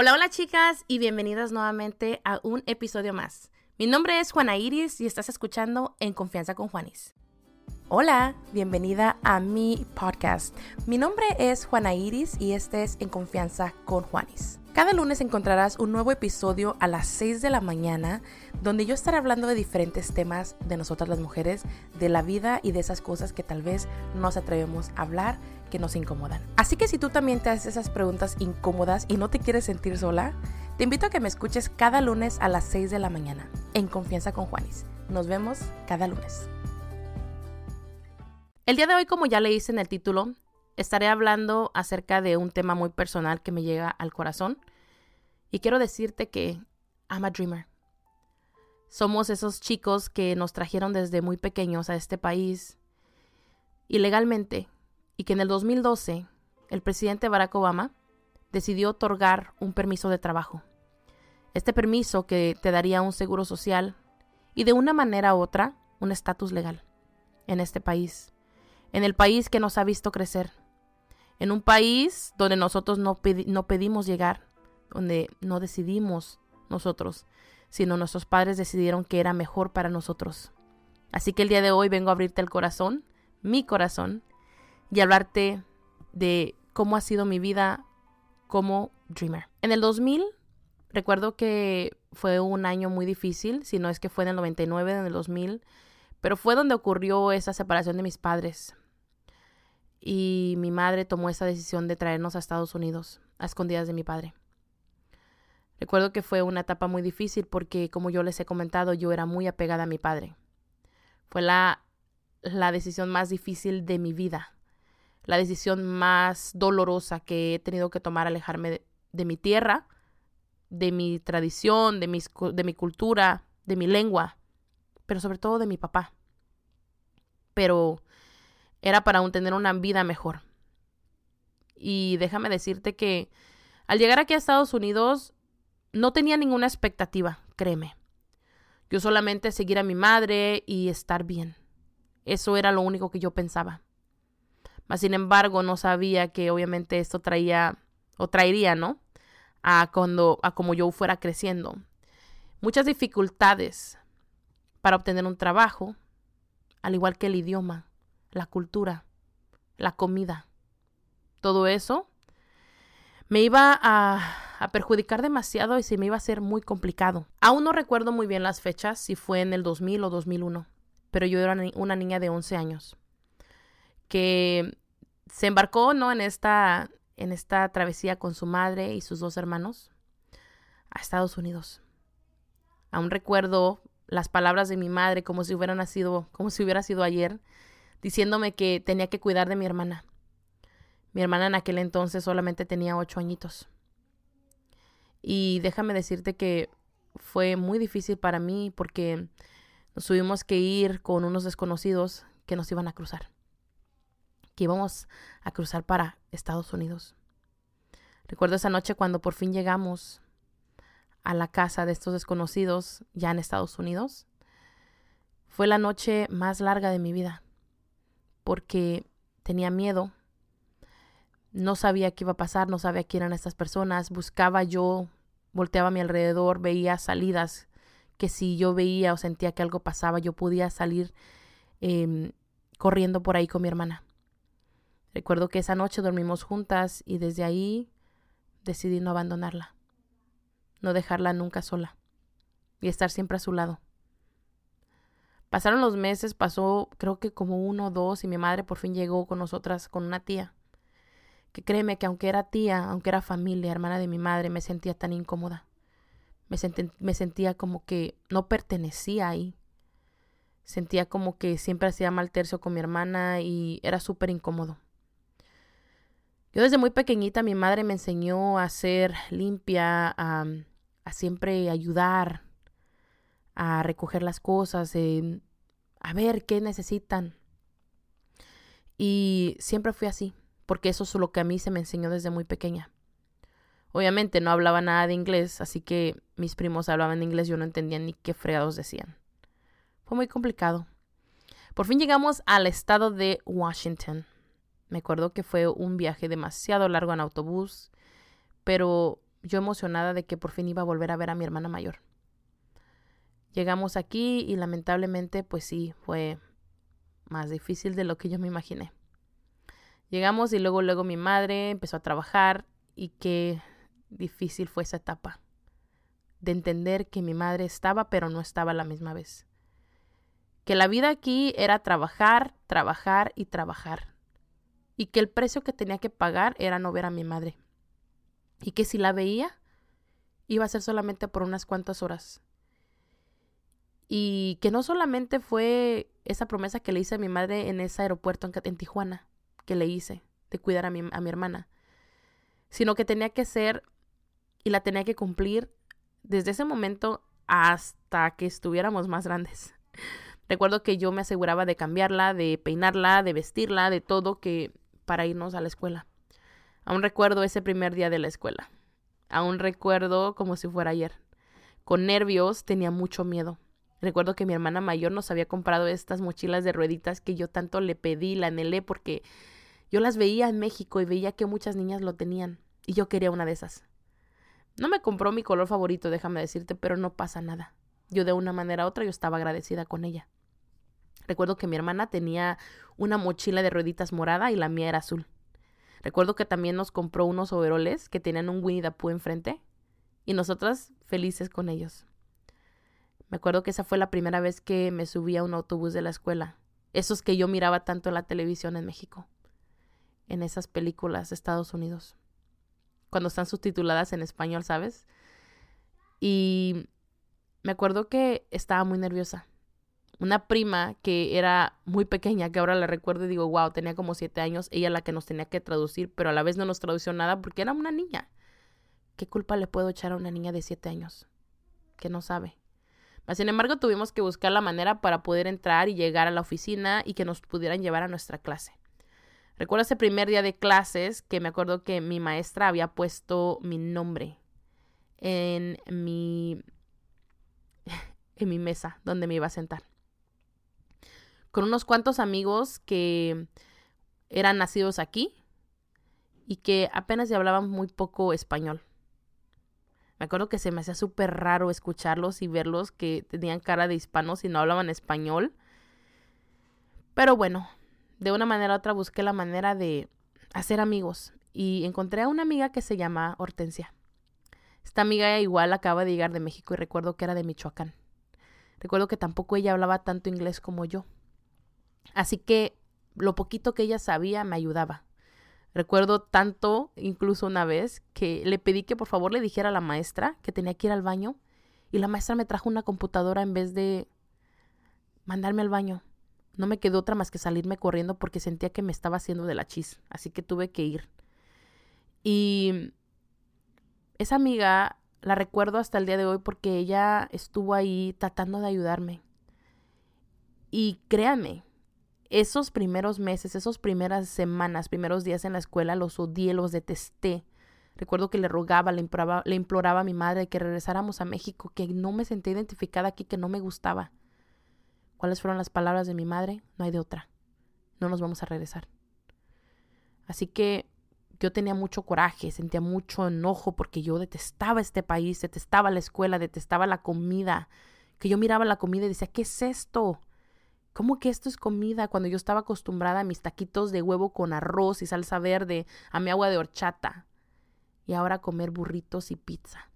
Hola, hola chicas y bienvenidas nuevamente a un episodio más. Mi nombre es Juana Iris y estás escuchando En Confianza con Juanis. Hola, bienvenida a mi podcast. Mi nombre es Juana Iris y este es En Confianza con Juanis. Cada lunes encontrarás un nuevo episodio a las 6 de la mañana donde yo estaré hablando de diferentes temas de nosotras las mujeres, de la vida y de esas cosas que tal vez no nos atrevemos a hablar que nos incomodan. Así que si tú también te haces esas preguntas incómodas y no te quieres sentir sola, te invito a que me escuches cada lunes a las 6 de la mañana en Confianza con Juanis. Nos vemos cada lunes. El día de hoy, como ya le hice en el título, estaré hablando acerca de un tema muy personal que me llega al corazón. Y quiero decirte que I'm a dreamer. Somos esos chicos que nos trajeron desde muy pequeños a este país ilegalmente y que en el 2012 el presidente Barack Obama decidió otorgar un permiso de trabajo. Este permiso que te daría un seguro social y de una manera u otra un estatus legal en este país en el país que nos ha visto crecer, en un país donde nosotros no, no pedimos llegar, donde no decidimos nosotros, sino nuestros padres decidieron que era mejor para nosotros. Así que el día de hoy vengo a abrirte el corazón, mi corazón, y hablarte de cómo ha sido mi vida como dreamer. En el 2000, recuerdo que fue un año muy difícil, si no es que fue en el 99, en el 2000, pero fue donde ocurrió esa separación de mis padres. Y mi madre tomó esa decisión de traernos a Estados Unidos, a escondidas de mi padre. Recuerdo que fue una etapa muy difícil porque, como yo les he comentado, yo era muy apegada a mi padre. Fue la, la decisión más difícil de mi vida, la decisión más dolorosa que he tenido que tomar, alejarme de, mi tierra, de mi tradición, de, mis, de mi cultura, de mi lengua, pero sobre todo de mi papá. Pero era para un, tener una vida mejor. Y déjame decirte que al llegar aquí a Estados Unidos no tenía ninguna expectativa, créeme. Yo solamente seguir a mi madre y estar bien. Eso era lo único que yo pensaba. Mas sin embargo, no sabía que obviamente esto traía o traería, ¿no? A cuando a como yo fuera creciendo. Muchas dificultades, para obtener un trabajo, al igual que el idioma, la cultura, la comida. Todo eso me iba a, perjudicar demasiado y se me iba a hacer muy complicado. Aún no recuerdo muy bien las fechas, si fue en el 2000 o 2001, pero yo era una niña de 11 años que se embarcó ¿no? en, esta, en esta travesía con su madre y sus dos hermanos a Estados Unidos. Aún recuerdo las palabras de mi madre como si hubieran nacido, como si hubiera sido ayer, diciéndome que tenía que cuidar de mi hermana. Mi hermana en aquel entonces solamente tenía ocho añitos. Y déjame decirte que fue muy difícil para mí porque nos tuvimos que ir con unos desconocidos que nos iban a cruzar. Que íbamos a cruzar para Estados Unidos. Recuerdo esa noche cuando por fin llegamos a la casa de estos desconocidos ya en Estados Unidos. Fue la noche más larga de mi vida porque tenía miedo. No sabía qué iba a pasar, no sabía quién eran estas personas. Buscaba yo, volteaba a mi alrededor, veía salidas que si yo veía o sentía que algo pasaba, yo podía salir em, corriendo por ahí con mi hermana. Recuerdo que esa noche dormimos juntas y desde ahí decidí no abandonarla no dejarla nunca sola y estar siempre a su lado. Pasaron los meses, pasó creo que como uno o dos y mi madre por fin llegó con nosotras, con una tía. Que créeme que aunque era tía, aunque era familia, hermana de mi madre, me sentía tan incómoda. Me, me sentía como que no pertenecía ahí. Sentía como que siempre hacía mal tercio con mi hermana y era súper incómodo. Yo desde muy pequeñita mi madre me enseñó a ser limpia, a, siempre ayudar, a recoger las cosas, a ver qué necesitan. Y siempre fui así, porque eso es lo que a mí se me enseñó desde muy pequeña. Obviamente no hablaba nada de inglés, así que mis primos hablaban inglés, yo no entendía ni qué fregados decían. Fue muy complicado. Por fin llegamos al estado de Washington. Me acuerdo que fue un viaje demasiado largo en autobús, pero yo emocionada de que por fin iba a volver a ver a mi hermana mayor. Llegamos aquí y lamentablemente pues sí, fue más difícil de lo que yo me imaginé. Llegamos y luego luego mi madre empezó a trabajar y qué difícil fue esa etapa de entender que mi madre estaba pero no estaba la misma vez. Que la vida aquí era trabajar, trabajar y trabajar. Y que el precio que tenía que pagar era no ver a mi madre. Y que si la veía, iba a ser solamente por unas cuantas horas. Y que no solamente fue esa promesa que le hice a mi madre en ese aeropuerto en, Tijuana, que le hice, de cuidar a mi, a mi hermana, sino que tenía que ser y la tenía que cumplir desde ese momento hasta que estuviéramos más grandes. Recuerdo que yo me aseguraba de cambiarla, de peinarla, de vestirla, de todo que para irnos a la escuela. Aún recuerdo ese primer día de la escuela. Aún recuerdo como si fuera ayer. Con nervios tenía mucho miedo. Recuerdo que mi hermana mayor nos había comprado estas mochilas de rueditas que yo tanto le pedí, la anhelé porque yo las veía en México y veía que muchas niñas lo tenían y yo quería una de esas. No me compró mi color favorito, déjame decirte, pero no pasa nada. Yo de una manera u otra yo estaba agradecida con ella. Recuerdo que mi hermana tenía una mochila de rueditas morada y la mía era azul. Recuerdo que también nos compró unos overoles que tenían un Winnie the Pooh enfrente y nosotras felices con ellos. Me acuerdo que esa fue la primera vez que me subí a un autobús de la escuela. Esos que yo miraba tanto en la televisión en México. En esas películas de Estados Unidos cuando están subtituladas en español, ¿sabes? Y me acuerdo que estaba muy nerviosa. Una prima que era muy pequeña, que ahora la recuerdo y digo, wow, tenía como siete años, ella la que nos tenía que traducir, pero a la vez no nos tradució nada porque era una niña. ¿Qué culpa le puedo echar a una niña de siete años? Que no sabe. Sin embargo, tuvimos que buscar la manera para poder entrar y llegar a la oficina y que nos pudieran llevar a nuestra clase. Recuerdo ese primer día de clases que me acuerdo que mi maestra había puesto mi nombre en mi en mi mesa donde me iba a sentar. Con unos cuantos amigos que eran nacidos aquí y que apenas hablaban muy poco español. Me acuerdo que se me hacía súper raro escucharlos y verlos que tenían cara de hispanos y no hablaban español. Pero bueno, de una manera u otra busqué la manera de hacer amigos y encontré a una amiga que se llama Hortensia. Esta amiga igual acaba de llegar de México y recuerdo que era de Michoacán. Recuerdo que tampoco ella hablaba tanto inglés como yo. Así que lo poquito que ella sabía me ayudaba. Recuerdo tanto, incluso una vez, que le pedí que por favor le dijera a la maestra que tenía que ir al baño y la maestra me trajo una computadora en vez de mandarme al baño. No me quedó otra más que salirme corriendo porque sentía que me estaba haciendo de la chis, así que tuve que ir. Y esa amiga la recuerdo hasta el día de hoy porque ella estuvo ahí tratando de ayudarme. Y créanme, esos primeros meses, esas primeras semanas, primeros días en la escuela, los odié, los detesté. Recuerdo que le rogaba, le imploraba, le imploraba a mi madre que regresáramos a México, que no me sentía identificada aquí, que no me gustaba. ¿Cuáles fueron las palabras de mi madre? No hay de otra. No nos vamos a regresar. Así que yo tenía mucho coraje, sentía mucho enojo porque yo detestaba este país, detestaba la escuela, detestaba la comida. Que yo miraba la comida y decía, ¿qué es esto? ¿Cómo que esto es comida? Cuando yo estaba acostumbrada a mis taquitos de huevo con arroz y salsa verde, a mi agua de horchata. Y ahora comer burritos y pizza.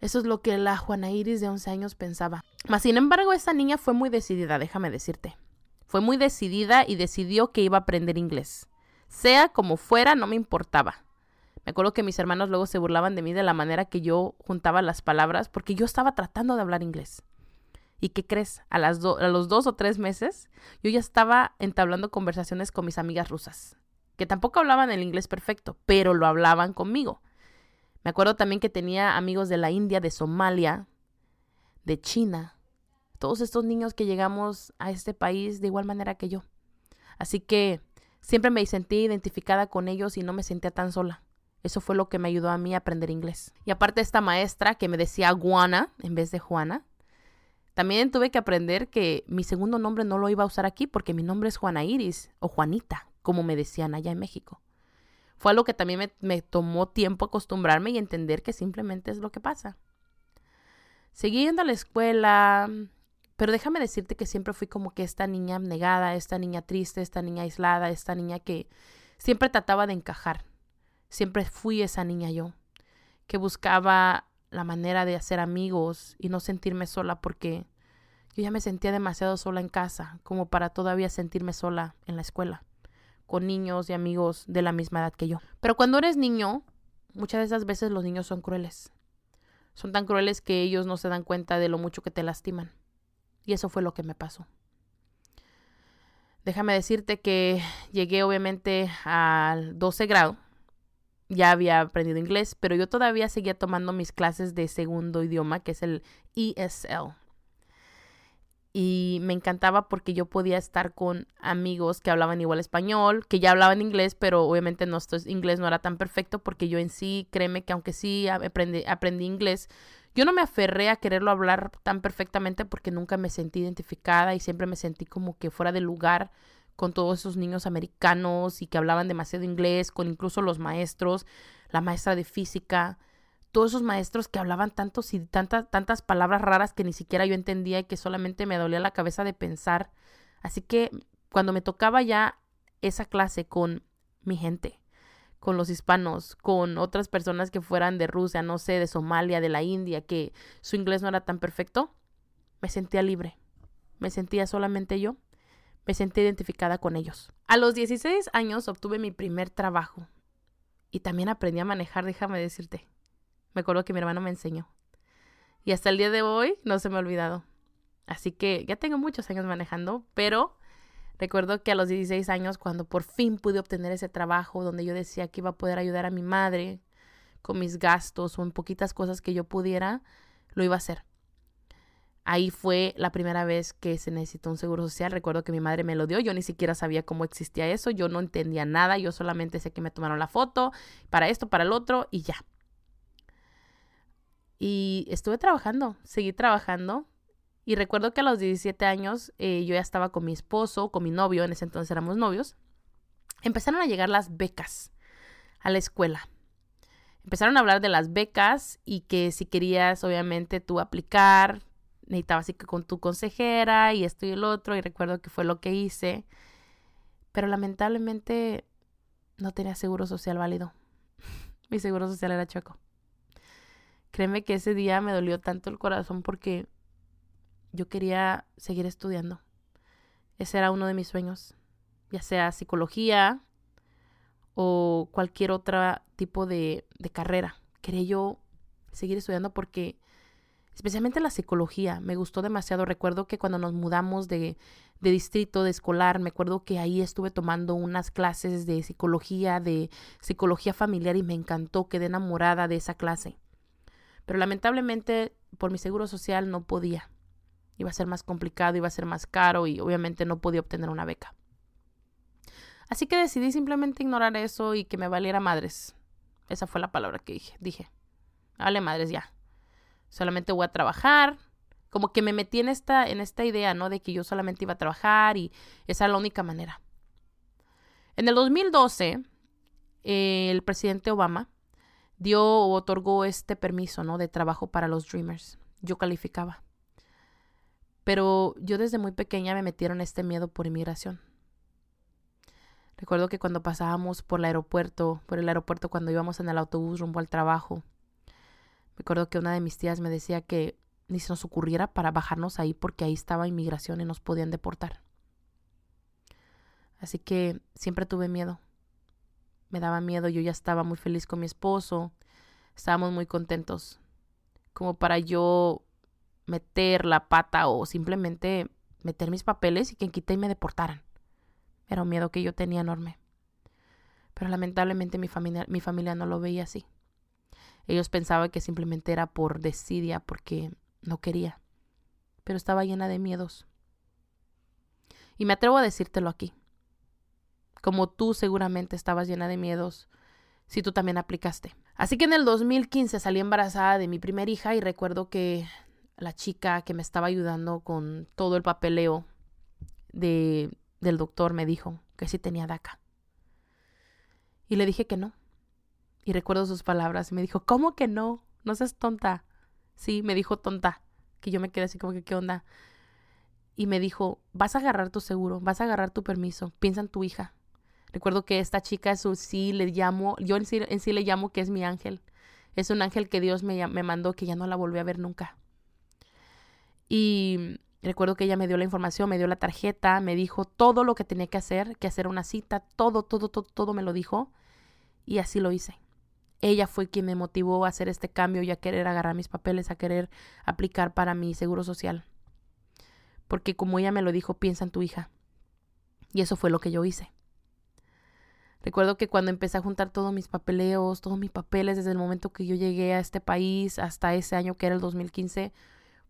Eso es lo que la Juana Iris de 11 años pensaba. Mas, sin embargo, esa niña fue muy decidida, déjame decirte. Fue muy decidida y decidió que iba a aprender inglés. Sea como fuera, no me importaba. Me acuerdo que mis hermanos luego se burlaban de mí de la manera que yo juntaba las palabras porque yo estaba tratando de hablar inglés. ¿Y qué crees? A, las a los dos o tres meses yo ya estaba entablando conversaciones con mis amigas rusas, que tampoco hablaban el inglés perfecto, pero lo hablaban conmigo. Me acuerdo también que tenía amigos de la India, de Somalia, de China. Todos estos niños que llegamos a este país de igual manera que yo. Así que siempre me sentí identificada con ellos y no me sentía tan sola. Eso fue lo que me ayudó a mí a aprender inglés. Y aparte esta maestra que me decía Guana en vez de Juana, también tuve que aprender que mi segundo nombre no lo iba a usar aquí porque mi nombre es Juana Iris o Juanita, como me decían allá en México. Fue algo que también me, me tomó tiempo acostumbrarme y entender que simplemente es lo que pasa. Seguí yendo a la escuela, pero déjame decirte que siempre fui como que esta niña abnegada, esta niña triste, esta niña aislada, esta niña que siempre trataba de encajar. Siempre fui esa niña yo, que buscaba la manera de hacer amigos y no sentirme sola porque yo ya me sentía demasiado sola en casa como para todavía sentirme sola en la escuela, con niños y amigos de la misma edad que yo. Pero cuando eres niño, muchas de esas veces los niños son crueles. Son tan crueles que ellos no se dan cuenta de lo mucho que te lastiman. Y eso fue lo que me pasó. Déjame decirte que llegué obviamente al 12 grado ya había aprendido inglés, pero yo todavía seguía tomando mis clases de segundo idioma, que es el ESL. Y me encantaba porque yo podía estar con amigos que hablaban igual español, que ya hablaban inglés, pero obviamente nuestro inglés no era tan perfecto porque yo en sí, créeme que aunque sí aprendí, aprendí inglés, yo no me aferré a quererlo hablar tan perfectamente porque nunca me sentí identificada y siempre me sentí como que fuera de lugar con todos esos niños americanos y que hablaban demasiado inglés, con incluso los maestros, la maestra de física, todos esos maestros que hablaban tantos y tantas, tantas palabras raras que ni siquiera yo entendía y que solamente me dolía la cabeza de pensar. Así que cuando me tocaba ya esa clase con mi gente, con los hispanos, con otras personas que fueran de Rusia, no sé, de Somalia, de la India, que su inglés no era tan perfecto, me sentía libre. Me sentía solamente yo me sentí identificada con ellos. A los 16 años obtuve mi primer trabajo y también aprendí a manejar, déjame decirte. Me acuerdo que mi hermano me enseñó. Y hasta el día de hoy no se me ha olvidado. Así que ya tengo muchos años manejando, pero recuerdo que a los 16 años, cuando por fin pude obtener ese trabajo donde yo decía que iba a poder ayudar a mi madre con mis gastos o en poquitas cosas que yo pudiera, lo iba a hacer. Ahí fue la primera vez que se necesitó un seguro social. Recuerdo que mi madre me lo dio. Yo ni siquiera sabía cómo existía eso. Yo no entendía nada. Yo solamente sé que me tomaron la foto para esto, para el otro y ya. Y estuve trabajando, seguí trabajando. Y recuerdo que a los 17 años eh, yo ya estaba con mi esposo, con mi novio, en ese entonces éramos novios. Empezaron a llegar las becas a la escuela. Empezaron a hablar de las becas y que si querías, obviamente, tú aplicar, necesitaba así que con tu consejera y esto y el otro, y recuerdo que fue lo que hice, pero lamentablemente no tenía seguro social válido. Mi seguro social era chueco. Créeme que ese día me dolió tanto el corazón porque yo quería seguir estudiando. Ese era uno de mis sueños, ya sea psicología o cualquier otro tipo de, de carrera. Quería yo seguir estudiando porque especialmente la psicología. Me gustó demasiado. Recuerdo que cuando nos mudamos de, de, distrito, de escolar, me acuerdo que ahí estuve tomando unas clases de psicología, de psicología familiar y me encantó, quedé enamorada de esa clase. Pero lamentablemente por mi seguro social no podía. Iba a ser más complicado, iba a ser más caro y obviamente no podía obtener una beca. Así que decidí simplemente ignorar eso y que me valiera madres. Esa fue la palabra que dije. Dije, vale madres ya solamente voy a trabajar. Como que me metí en esta, en esta idea, ¿no? De que yo solamente iba a trabajar y esa era la única manera. En el 2012, el presidente Obama dio o otorgó este permiso, ¿no? De trabajo para los Dreamers. Yo calificaba. Pero yo desde muy pequeña me metieron este miedo por inmigración. Recuerdo que cuando pasábamos por el aeropuerto, por el aeropuerto cuando íbamos en el autobús rumbo al trabajo, Recuerdo que una de mis tías me decía que ni se nos ocurriera para bajarnos ahí porque ahí estaba inmigración y nos podían deportar. Así que siempre tuve miedo. Me daba miedo, yo ya estaba muy feliz con mi esposo, estábamos muy contentos. Como para yo meter la pata o simplemente meter mis papeles y que quita y me deportaran. Era un miedo que yo tenía enorme. Pero lamentablemente mi familia, mi familia no lo veía así. Ellos pensaban que simplemente era por desidia, porque no quería. Pero estaba llena de miedos. Y me atrevo a decírtelo aquí. Como tú seguramente estabas llena de miedos si tú también aplicaste. Así que en el 2015 salí embarazada de mi primera hija y recuerdo que la chica que me estaba ayudando con todo el papeleo de, del doctor me dijo que sí tenía DACA. Y le dije que no. Y recuerdo sus palabras y me dijo, ¿cómo que no? No seas tonta. Sí, me dijo tonta, que yo me quedé así como que, ¿qué onda? Y me dijo, vas a agarrar tu seguro, vas a agarrar tu permiso, piensa en tu hija. Recuerdo que esta chica, su sí le llamo, yo en sí, en sí le llamo que es mi ángel. Es un ángel que Dios me, me mandó que ya no la volví a ver nunca. Y recuerdo que ella me dio la información, me dio la tarjeta, me dijo todo lo que tenía que hacer, que hacer una cita, todo, todo, todo, todo me lo dijo. Y así lo hice. Ella fue quien me motivó a hacer este cambio y a querer agarrar mis papeles, a querer aplicar para mi seguro social. Porque como ella me lo dijo, piensa en tu hija. Y eso fue lo que yo hice. Recuerdo que cuando empecé a juntar todos mis papeleos, todos mis papeles desde el momento que yo llegué a este país hasta ese año que era el 2015,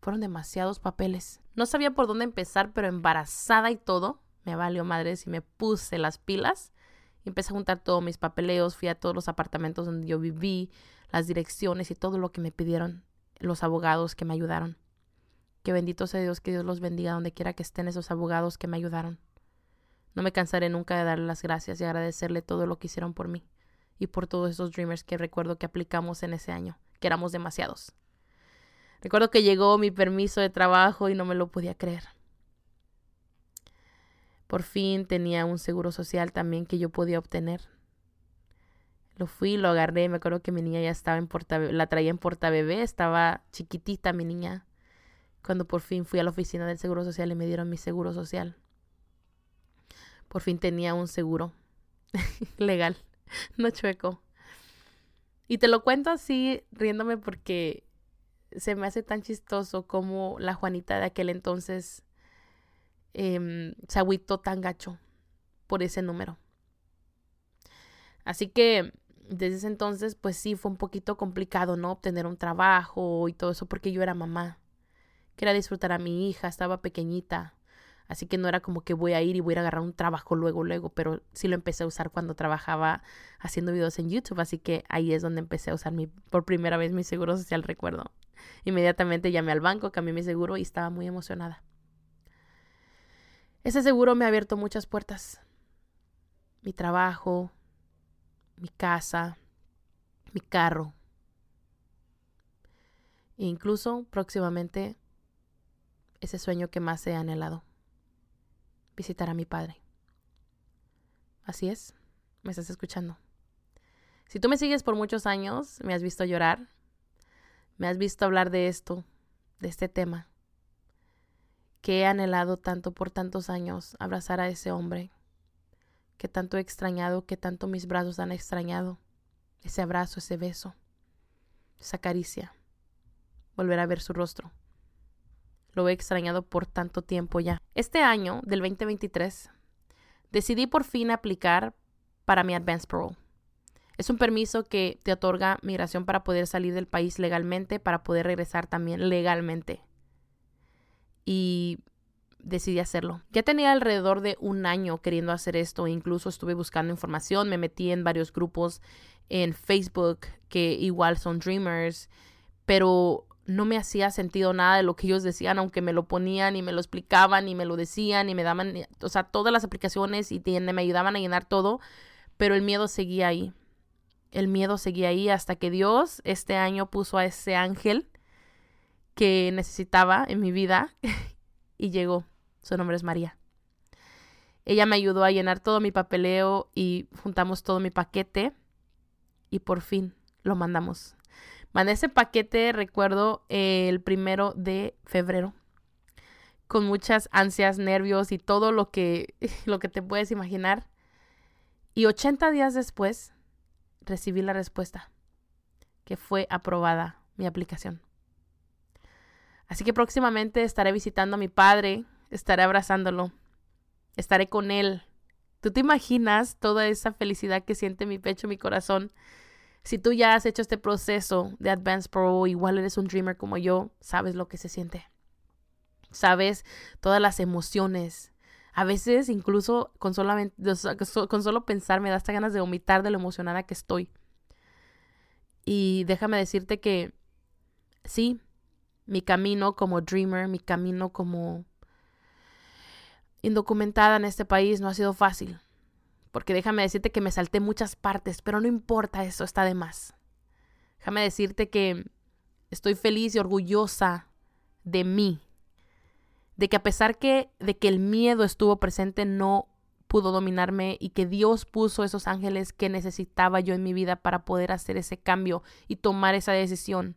fueron demasiados papeles. No sabía por dónde empezar, pero embarazada y todo, me valió madres y me puse las pilas. Empecé a juntar todos mis papeleos, fui a todos los apartamentos donde yo viví, las direcciones y todo lo que me pidieron los abogados que me ayudaron. Que bendito sea Dios, que Dios los bendiga donde quiera que estén esos abogados que me ayudaron. No me cansaré nunca de darle las gracias y agradecerle todo lo que hicieron por mí y por todos esos dreamers que recuerdo que aplicamos en ese año, que éramos demasiados. Recuerdo que llegó mi permiso de trabajo y no me lo podía creer. Por fin tenía un seguro social también que yo podía obtener. Lo fui, lo agarré, me acuerdo que mi niña ya estaba en porta, la traía en portabebé, estaba chiquitita mi niña. Cuando por fin fui a la oficina del seguro social y me dieron mi seguro social. Por fin tenía un seguro legal, no chueco. Y te lo cuento así riéndome porque se me hace tan chistoso como la Juanita de aquel entonces eh, se agüitó tan gacho por ese número. Así que desde ese entonces, pues sí, fue un poquito complicado, ¿no? Obtener un trabajo y todo eso porque yo era mamá. Quería disfrutar a mi hija, estaba pequeñita. Así que no era como que voy a ir y voy a agarrar un trabajo luego, luego, pero sí lo empecé a usar cuando trabajaba haciendo videos en YouTube. Así que ahí es donde empecé a usar mi, por primera vez mi seguro social, recuerdo. Inmediatamente llamé al banco, cambié mi seguro y estaba muy emocionada. Ese seguro me ha abierto muchas puertas. Mi trabajo, mi casa, mi carro. E incluso próximamente ese sueño que más he anhelado. Visitar a mi padre. Así es, me estás escuchando. Si tú me sigues por muchos años, me has visto llorar, me has visto hablar de esto, de este tema, que he anhelado tanto por tantos años abrazar a ese hombre, que tanto he extrañado, que tanto mis brazos han extrañado, ese abrazo, ese beso, esa caricia, volver a ver su rostro. Lo he extrañado por tanto tiempo ya. Este año, del 2023, decidí por fin aplicar para mi Advanced Parole. Es un permiso que te otorga migración para poder salir del país legalmente, para poder regresar también legalmente. Y decidí hacerlo. Ya tenía alrededor de un año queriendo hacer esto, incluso estuve buscando información, me metí en varios grupos en Facebook que igual son Dreamers, pero no me hacía sentido nada de lo que ellos decían, aunque me lo ponían y me lo explicaban y me lo decían y me daban, o sea, todas las aplicaciones y me ayudaban a llenar todo, pero el miedo seguía ahí el miedo seguía ahí hasta que Dios este año puso a ese ángel que necesitaba en mi vida y llegó. Su nombre es María. Ella me ayudó a llenar todo mi papeleo y juntamos todo mi paquete y por fin lo mandamos. Mandé ese paquete, recuerdo, el primero de febrero, con muchas ansias, nervios y todo lo que, lo que te puedes imaginar. Y 80 días después recibí la respuesta, que fue aprobada mi aplicación. Así que próximamente estaré visitando a mi padre, estaré abrazándolo, estaré con él. ¿Tú te imaginas toda esa felicidad que siente mi pecho, mi corazón? Si tú ya has hecho este proceso de Advanced Pro, igual eres un dreamer como yo, sabes lo que se siente. Sabes todas las emociones, a veces incluso con, solamente, con solo pensar me da hasta ganas de vomitar de lo emocionada que estoy. Y déjame decirte que sí, mi camino como dreamer, mi camino como indocumentada en este país no ha sido fácil. porque déjame decirte que me salté muchas partes, pero no importa eso, está de más. Déjame decirte que estoy feliz y orgullosa de mí, de que a pesar que, de que el miedo estuvo presente, no pudo dominarme y que Dios puso esos ángeles que necesitaba yo en mi vida para poder hacer ese cambio y tomar esa decisión.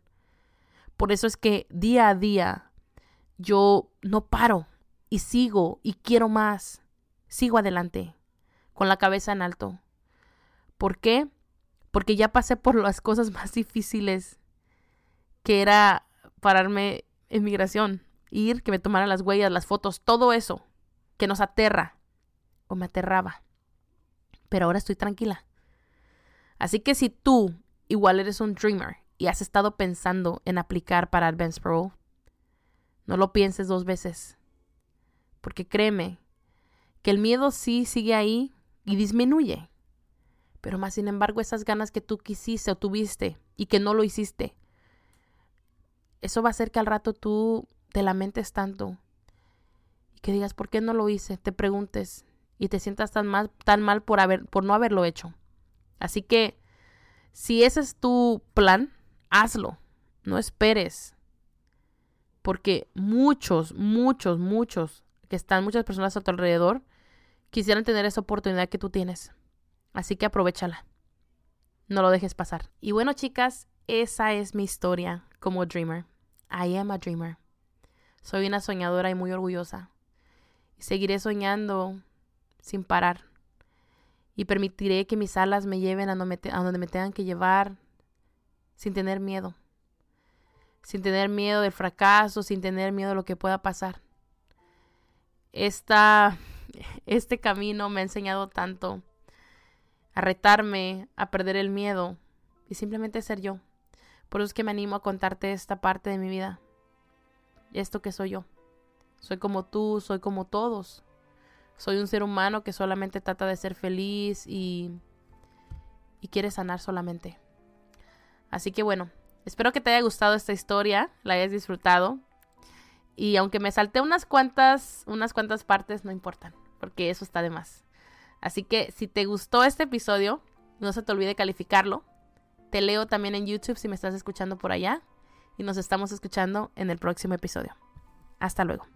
Por eso es que día a día yo no paro y sigo y quiero más. Sigo adelante, con la cabeza en alto. ¿Por qué? Porque ya pasé por las cosas más difíciles, que era pararme en migración, ir, que me tomaran las huellas, las fotos, todo eso que nos aterra o me aterraba. Pero ahora estoy tranquila. Así que si tú igual eres un dreamer y has estado pensando en aplicar para Advanced Parole, no lo pienses dos veces. Porque créeme que el miedo sí sigue ahí y disminuye. Pero más sin embargo, esas ganas que tú quisiste o tuviste y que no lo hiciste, eso va a hacer que al rato tú te lamentes tanto y que digas, ¿por qué no lo hice? Te preguntes, y te sientas tan mal, tan mal por, haber, por no haberlo hecho. Así que si ese es tu plan, hazlo. No esperes. Porque muchos, muchos, muchos que están, muchas personas a tu alrededor, quisieran tener esa oportunidad que tú tienes. Así que aprovechala. No lo dejes pasar. Y bueno, chicas, esa es mi historia como dreamer. I am a dreamer. Soy una soñadora y muy orgullosa. Seguiré soñando sin parar. Y permitiré que mis alas me lleven a donde me tengan que llevar sin tener miedo. Sin tener miedo del fracaso, sin tener miedo de lo que pueda pasar. Esta, este camino me ha enseñado tanto a retarme, a perder el miedo y simplemente ser yo. Por eso es que me animo a contarte esta parte de mi vida. Esto que soy yo. Soy como tú, soy como todos. Soy un ser humano que solamente trata de ser feliz y, y quiere sanar solamente. Así que bueno, espero que te haya gustado esta historia, la hayas disfrutado. Y aunque me salté unas cuantas, unas cuantas partes, no importan, porque eso está de más. Así que si te gustó este episodio, no se te olvide calificarlo. Te leo también en YouTube si me estás escuchando por allá. Y nos estamos escuchando en el próximo episodio. Hasta luego.